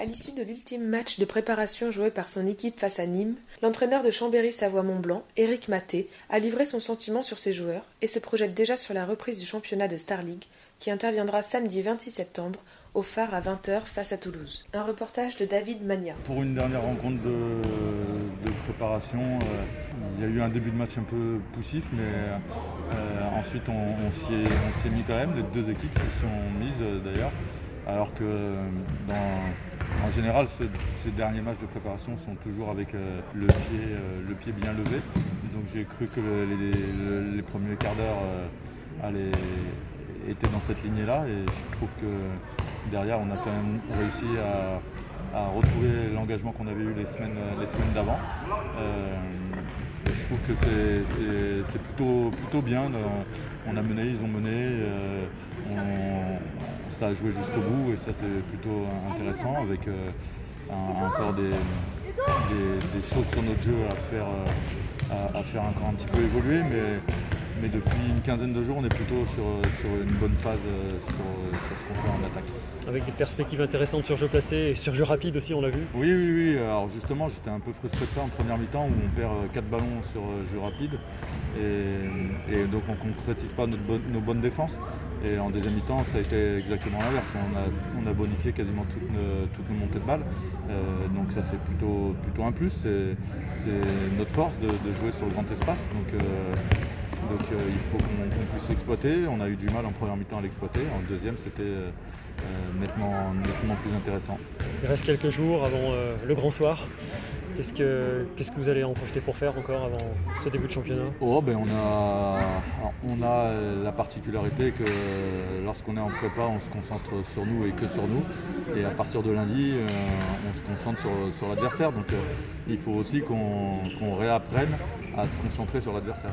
À l'issue de l'ultime match de préparation joué par son équipe face à Nîmes, l'entraîneur de Chambéry-Savoie-Mont-Blanc, Éric Maté, a livré son sentiment sur ses joueurs et se projette déjà sur la reprise du championnat de Star League qui interviendra samedi 26 septembre au phare à 20h face à Toulouse. Un reportage de David Magna. Pour une dernière rencontre de, préparation, euh, il y a eu un début de match un peu poussif, mais euh, ensuite on, on s'y est, on s'y est mis quand même. Les deux équipes se sont mises euh, d'ailleurs, alors que dans, en général ce- ces derniers matchs de préparation sont toujours avec euh, le, pied, euh, le pied bien levé. Donc j'ai cru que les, premiers quarts d'heure euh, étaient dans cette lignée-là et je trouve que derrière on a quand même réussi à, retrouver l'engagement qu'on avait eu les semaines, d'avant. Je trouve que c'est- plutôt, bien. On a mené, ils ont mené, ça a joué jusqu'au bout et ça c'est plutôt intéressant avec euh, encore des, des- choses sur notre jeu à faire, euh, à faire encore un petit peu évoluer. Mais, mais depuis une quinzaine de jours, on est plutôt sur, sur une bonne phase euh, sur, sur ce qu'on fait en attaque. Avec des perspectives intéressantes sur jeu placé et sur jeu rapide aussi, on l'a vu. Oui, oui, oui. Alors justement, j'étais un peu frustré de ça en première mi-temps où on perd 4 ballons sur euh, jeu rapide et, et donc on ne concrétise pas notre bonne- nos bonnes défenses. Et en deuxième mi-temps, ça a été exactement l'inverse. On a, on a bonifié quasiment toutes nos, toutes nos montées de balles. Euh, donc ça, c'est plutôt, plutôt un plus. C'est c'est notre force de, de jouer sur le grand espace. Donc, euh, donc euh, il faut qu'on puisse l'exploiter. On a eu du mal en première mi-temps à l'exploiter. En deuxième, c'était euh, euh, nettement, nettement plus intéressant. Il reste quelques jours avant euh, le grand soir. Qu'est-ce que, vous allez en profiter pour faire encore avant ce début de championnat? Oh, ben on a, on a la particularité que lorsqu'on est en prépa, on se concentre sur nous et que sur nous. Et à partir de lundi, on se concentre sur, sur l'adversaire. Donc il faut aussi qu'on réapprenne à se concentrer sur l'adversaire.